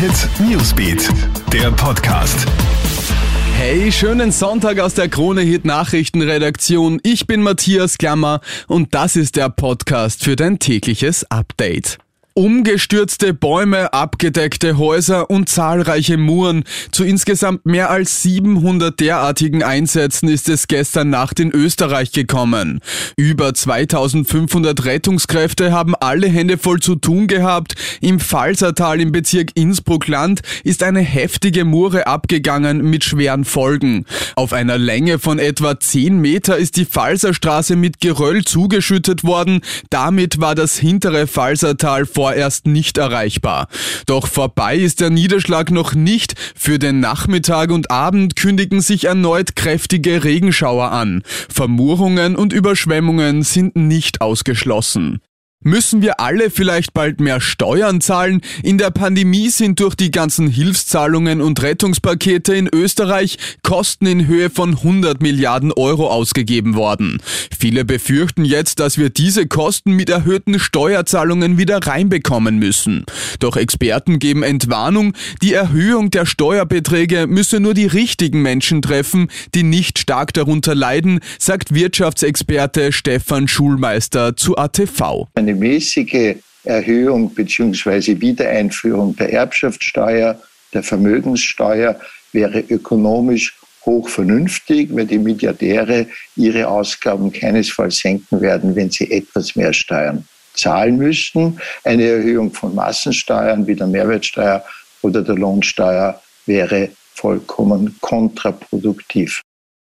Hit Newsbeat, der Podcast. Hey, schönen Sonntag aus der Krone Hit Nachrichtenredaktion. Ich bin Matthias Klammer und das ist der Podcast für dein tägliches Update. Umgestürzte Bäume, abgedeckte Häuser und zahlreiche Muren. Zu insgesamt mehr als 700 derartigen Einsätzen ist es gestern Nacht in Österreich gekommen. Über 2500 Rettungskräfte haben alle Hände voll zu tun gehabt. Im Pfalzertal im Bezirk Innsbruck-Land ist eine heftige Mure abgegangen mit schweren Folgen. Auf einer Länge von etwa 10 Meter ist die Pfalzerstraße mit Geröll zugeschüttet worden. Damit war das hintere Pfalzertal vorerst nicht erreichbar. Doch vorbei ist der Niederschlag noch nicht. Für den Nachmittag und Abend kündigen sich erneut kräftige Regenschauer an. Vermurungen und Überschwemmungen sind nicht ausgeschlossen. Müssen wir alle vielleicht bald mehr Steuern zahlen? In der Pandemie sind durch die ganzen Hilfszahlungen und Rettungspakete in Österreich Kosten in Höhe von 100 Milliarden Euro ausgegeben worden. Viele befürchten jetzt, dass wir diese Kosten mit erhöhten Steuerzahlungen wieder reinbekommen müssen. Doch Experten geben Entwarnung, die Erhöhung der Steuerbeträge müsse nur die richtigen Menschen treffen, die nicht stark darunter leiden, sagt Wirtschaftsexperte Stefan Schulmeister zu ATV eine mäßige Erhöhung bzw. Wiedereinführung der Erbschaftssteuer, der Vermögenssteuer wäre ökonomisch hoch vernünftig, weil die Milliardäre ihre Ausgaben keinesfalls senken werden, wenn sie etwas mehr Steuern zahlen müssten. Eine Erhöhung von Massensteuern wie der Mehrwertsteuer oder der Lohnsteuer wäre vollkommen kontraproduktiv.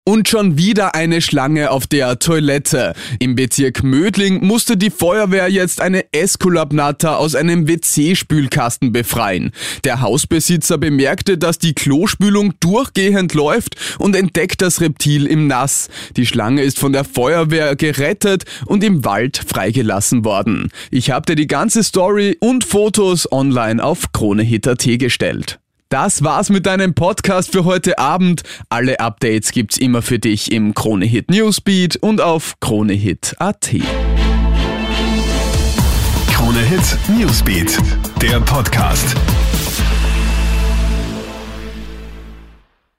Und schon wieder eine Schlange auf der Toilette. Im Bezirk Mödling musste die Feuerwehr jetzt eine Esculapnatter aus einem WC-Spülkasten befreien. Der Hausbesitzer bemerkte, dass die Klospülung durchgehend läuft und entdeckt das Reptil im Nass. Die Schlange ist von der Feuerwehr gerettet und im Wald freigelassen worden. Ich habe dir die ganze Story und Fotos online auf KroneHit.at gestellt. Das war's mit deinem Podcast für heute Abend. Alle Updates gibt's immer für dich im Kronehit Newsbeat und auf kronehit.at. Kronehit Newsbeat, der Podcast.